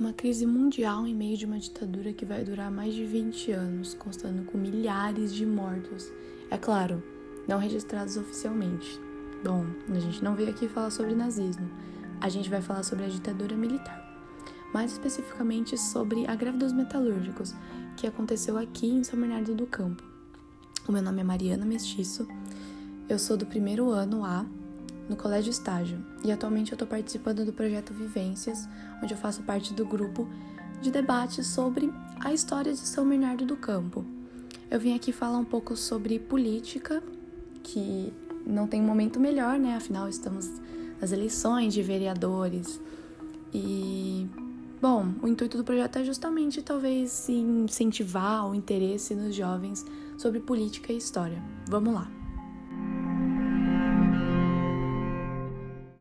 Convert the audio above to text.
Uma crise mundial em meio de uma ditadura que vai durar mais de 20 anos, constando com milhares de mortos. É claro, não registrados oficialmente. Bom, a gente não veio aqui falar sobre nazismo, a gente vai falar sobre a ditadura militar. Mais especificamente sobre a greve dos metalúrgicos, que aconteceu aqui em São Bernardo do Campo. O meu nome é Mariana Mestiço, eu sou do primeiro ano A no Colégio Estágio e atualmente eu estou participando do projeto Vivências, onde eu faço parte do grupo de debate sobre a história de São Bernardo do Campo. Eu vim aqui falar um pouco sobre política, que não tem um momento melhor, né? Afinal, estamos nas eleições de vereadores. E, bom, o intuito do projeto é justamente talvez incentivar o interesse nos jovens sobre política e história. Vamos lá!